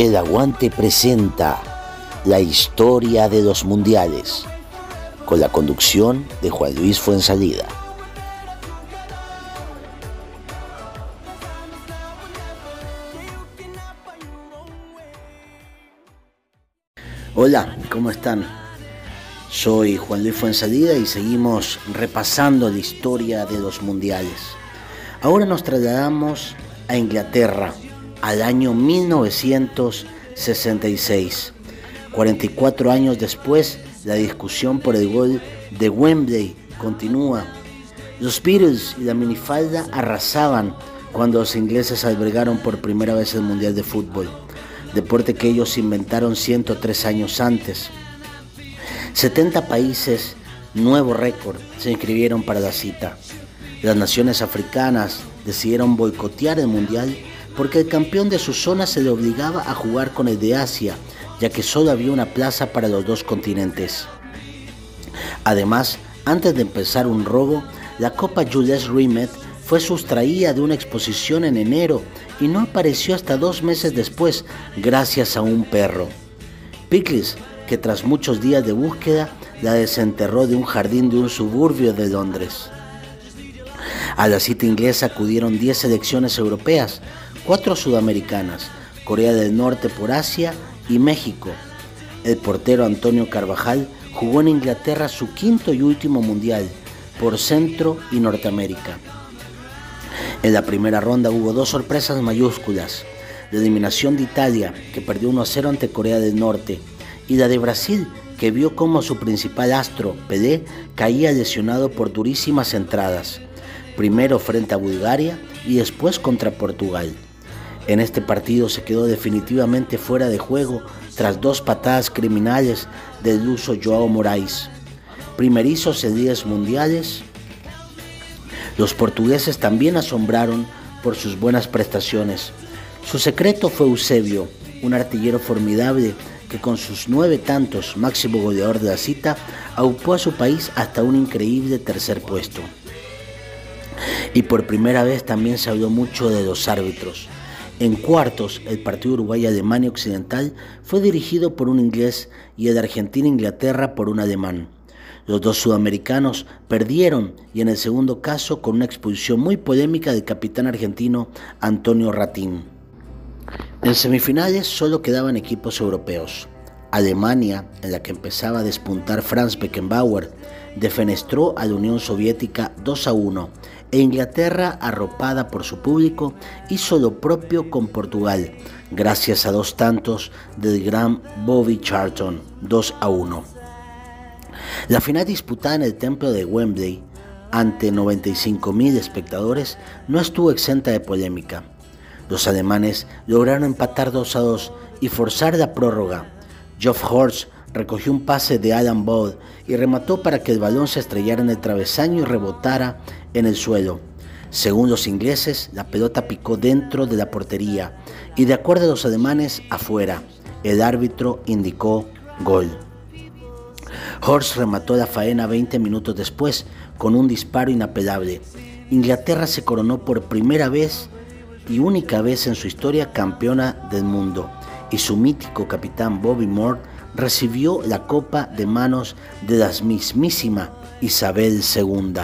El Aguante presenta la historia de los mundiales con la conducción de Juan Luis Fuensalida. Hola, ¿cómo están? Soy Juan Luis Fuensalida y seguimos repasando la historia de los mundiales. Ahora nos trasladamos a Inglaterra, al año 1966. 44 años después, la discusión por el gol de Wembley continúa. Los Beatles y la minifalda arrasaban cuando los ingleses albergaron por primera vez el Mundial de Fútbol, deporte que ellos inventaron 103 años antes. 70 países, nuevo récord, se inscribieron para la cita. Las naciones africanas decidieron boicotear el Mundial porque el campeón de su zona se le obligaba a jugar con el de Asia, ya que solo había una plaza para los dos continentes. Además, antes de empezar un robo, la Copa Jules Rimet fue sustraída de una exposición en enero y no apareció hasta dos meses después, gracias a un perro. Pickles, que tras muchos días de búsqueda, la desenterró de un jardín de un suburbio de Londres. A la cita inglesa acudieron 10 selecciones europeas, cuatro sudamericanas, Corea del Norte por Asia y México. El portero Antonio Carvajal jugó en Inglaterra su quinto y último mundial por Centro y Norteamérica. En la primera ronda hubo dos sorpresas mayúsculas, la eliminación de Italia, que perdió 1 0 ante Corea del Norte, y la de Brasil, que vio como su principal astro, Pelé, caía lesionado por durísimas entradas, primero frente a Bulgaria y después contra Portugal. En este partido se quedó definitivamente fuera de juego tras dos patadas criminales del uso Joao Moraes. Primerizos en 10 mundiales, los portugueses también asombraron por sus buenas prestaciones. Su secreto fue Eusebio, un artillero formidable que con sus nueve tantos, máximo goleador de la cita, aupó a su país hasta un increíble tercer puesto. Y por primera vez también se habló mucho de los árbitros. En cuartos, el partido Uruguay-Alemania Occidental fue dirigido por un inglés y el de Argentina-Inglaterra por un alemán. Los dos sudamericanos perdieron y en el segundo caso con una expulsión muy polémica del capitán argentino Antonio Ratín. En semifinales solo quedaban equipos europeos. Alemania, en la que empezaba a despuntar Franz Beckenbauer, defenestró a la Unión Soviética 2 a 1 e Inglaterra, arropada por su público, hizo lo propio con Portugal, gracias a dos tantos del gran Bobby Charlton, 2 a 1. La final disputada en el templo de Wembley, ante 95.000 espectadores, no estuvo exenta de polémica. Los alemanes lograron empatar 2 a 2 y forzar la prórroga. Geoff Horst recogió un pase de Alan Ball y remató para que el balón se estrellara en el travesaño y rebotara en el suelo. Según los ingleses, la pelota picó dentro de la portería y de acuerdo a los alemanes, afuera. El árbitro indicó gol. Horst remató la faena 20 minutos después con un disparo inapelable. Inglaterra se coronó por primera vez y única vez en su historia campeona del mundo y su mítico capitán Bobby Moore recibió la copa de manos de la mismísima Isabel II.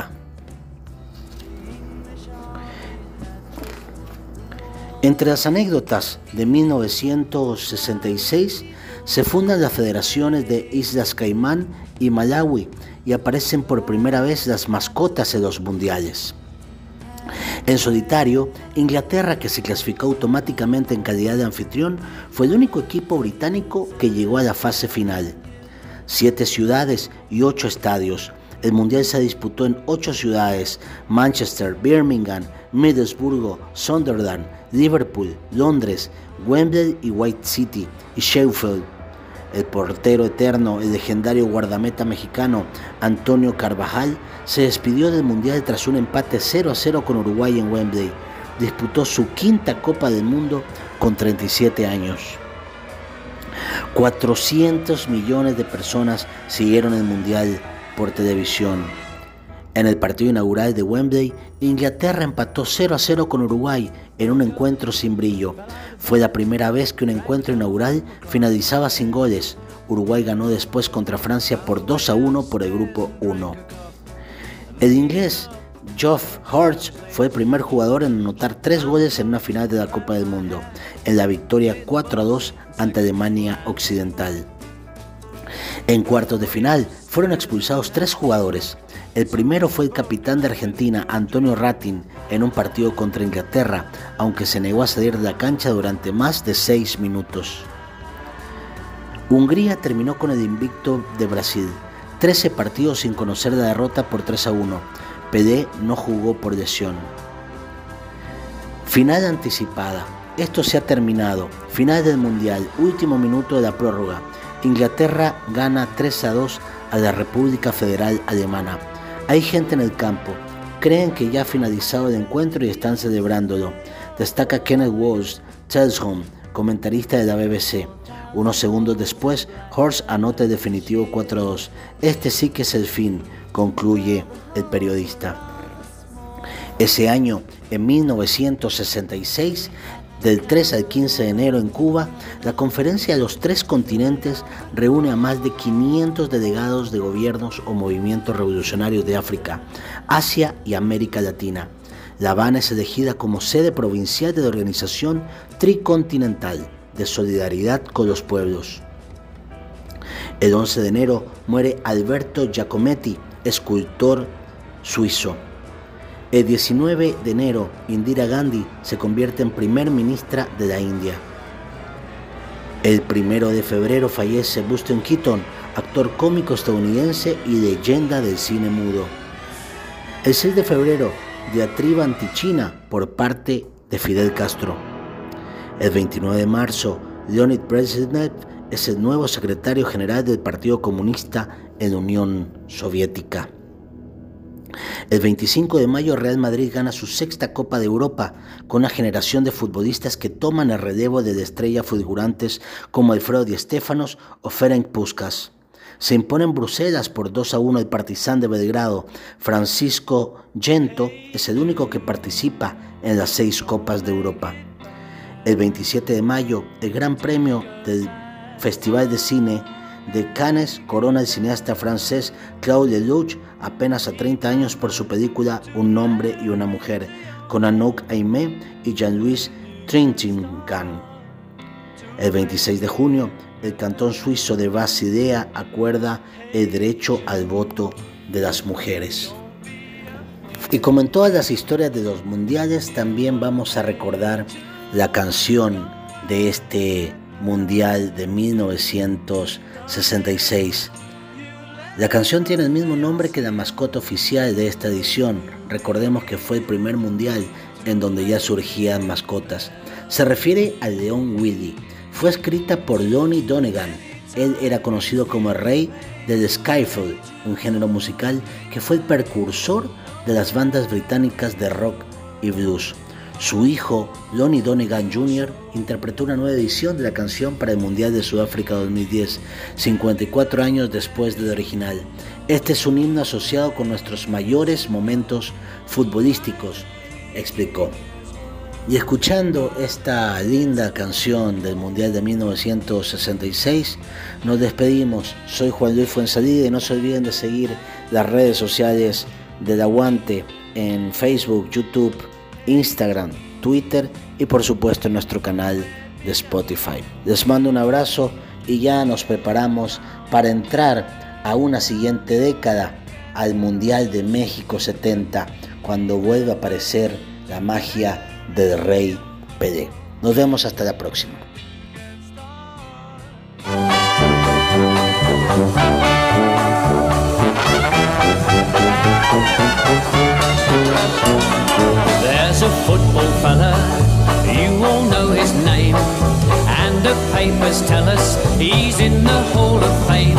Entre las anécdotas de 1966 se fundan las federaciones de Islas Caimán y Malawi y aparecen por primera vez las mascotas de los mundiales. En solitario, Inglaterra, que se clasificó automáticamente en calidad de anfitrión, fue el único equipo británico que llegó a la fase final. Siete ciudades y ocho estadios. El Mundial se disputó en ocho ciudades, Manchester, Birmingham, Middlesbrough, Sunderland, Liverpool, Londres, Wembley y White City y Sheffield. El portero eterno, el legendario guardameta mexicano Antonio Carvajal, se despidió del Mundial tras un empate 0 a 0 con Uruguay en Wembley. Disputó su quinta Copa del Mundo con 37 años. 400 millones de personas siguieron el Mundial por televisión. En el partido inaugural de Wembley, Inglaterra empató 0 a 0 con Uruguay en un encuentro sin brillo. Fue la primera vez que un encuentro inaugural finalizaba sin goles. Uruguay ganó después contra Francia por 2 a 1 por el grupo 1. El inglés Geoff Hurst fue el primer jugador en anotar tres goles en una final de la Copa del Mundo, en la victoria 4 a 2 ante Alemania Occidental. En cuartos de final fueron expulsados tres jugadores. El primero fue el capitán de Argentina, Antonio Ratin, en un partido contra Inglaterra, aunque se negó a salir de la cancha durante más de seis minutos. Hungría terminó con el invicto de Brasil, 13 partidos sin conocer la derrota por 3 a 1. PD no jugó por lesión. Final anticipada. Esto se ha terminado. Final del Mundial. Último minuto de la prórroga. Inglaterra gana 3 a 2 a la República Federal Alemana. Hay gente en el campo. Creen que ya ha finalizado el encuentro y están celebrándolo. Destaca Kenneth Walsh, Telsholm, comentarista de la BBC. Unos segundos después, Horst anota el definitivo 4-2. Este sí que es el fin, concluye el periodista. Ese año, en 1966, del 3 al 15 de enero en Cuba, la Conferencia de los Tres Continentes reúne a más de 500 delegados de gobiernos o movimientos revolucionarios de África, Asia y América Latina. La Habana es elegida como sede provincial de la organización tricontinental de solidaridad con los pueblos. El 11 de enero muere Alberto Giacometti, escultor suizo. El 19 de enero, Indira Gandhi se convierte en primer ministra de la India. El 1 de febrero fallece Buster Keaton, actor cómico estadounidense y leyenda del cine mudo. El 6 de febrero, diatriba antichina por parte de Fidel Castro. El 29 de marzo, Leonid Brezhnev es el nuevo secretario general del Partido Comunista en la Unión Soviética. El 25 de mayo Real Madrid gana su sexta Copa de Europa con una generación de futbolistas que toman el relevo de estrellas fulgurantes como Alfredo Di Stéfanos o Ferenc Puskas. Se impone en Bruselas por 2 a 1 el Partizan de Belgrado. Francisco Gento es el único que participa en las seis Copas de Europa. El 27 de mayo, el Gran Premio del Festival de Cine de Cannes corona el cineasta francés Claude Lelouch apenas a 30 años por su película Un hombre y una mujer, con Anouk Aimé y Jean-Louis Trintignant. El 26 de junio, el cantón suizo de Basilea acuerda el derecho al voto de las mujeres. Y como en todas las historias de los mundiales, también vamos a recordar la canción de este mundial de 1966. La canción tiene el mismo nombre que la mascota oficial de esta edición. Recordemos que fue el primer mundial en donde ya surgían mascotas. Se refiere al león Willy. Fue escrita por Lonnie Donegan. Él era conocido como el rey del Skyfall, un género musical que fue el precursor de las bandas británicas de rock y blues. Su hijo, Lonnie Donegan Jr., interpretó una nueva edición de la canción para el Mundial de Sudáfrica 2010, 54 años después del original. Este es un himno asociado con nuestros mayores momentos futbolísticos, explicó. Y escuchando esta linda canción del Mundial de 1966, nos despedimos. Soy Juan Luis Fuensalida y no se olviden de seguir las redes sociales del Aguante en Facebook, YouTube, Instagram, Twitter y por supuesto en nuestro canal de Spotify. Les mando un abrazo y ya nos preparamos para entrar a una siguiente década, al Mundial de México 70, cuando vuelva a aparecer la magia del Rey PD. Nos vemos hasta la próxima. Football fella, you all know his name. And the papers tell us he's in the Hall of Fame.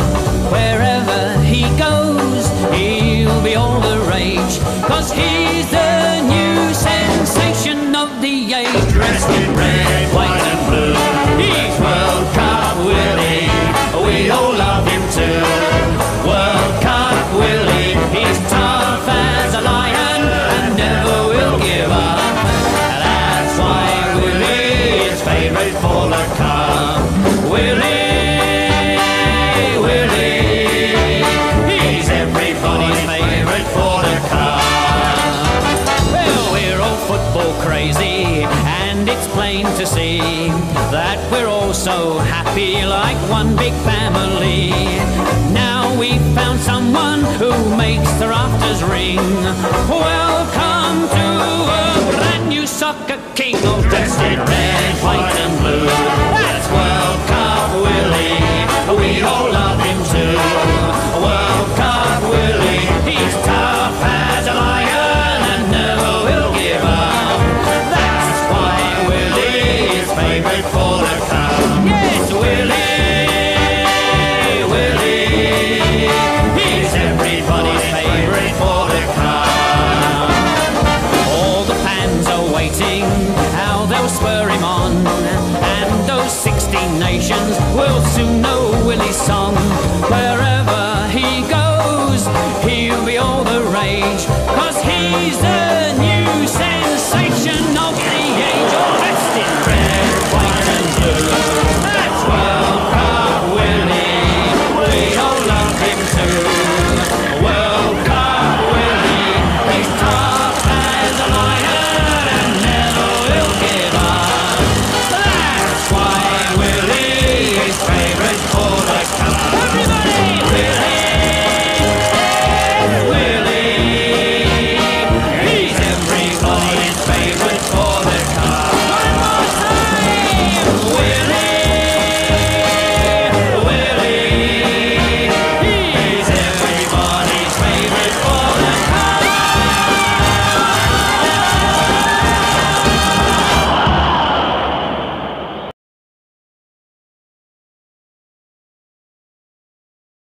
Wherever he goes, he'll be all the rage. Cause he's the new sensation of the age. Dressed in red, white and blue. He's all crazy, and it's plain to see that we're all so happy like one big family. Now we've found someone who makes the rafters ring. Welcome to a brand new soccer king, all dressed in red, white, and blue. waiting, how they'll spur him on. And those 16 nations will soon know Willie's song. Wherever he goes, he'll be all the rage, cause he's the new sensation of the age.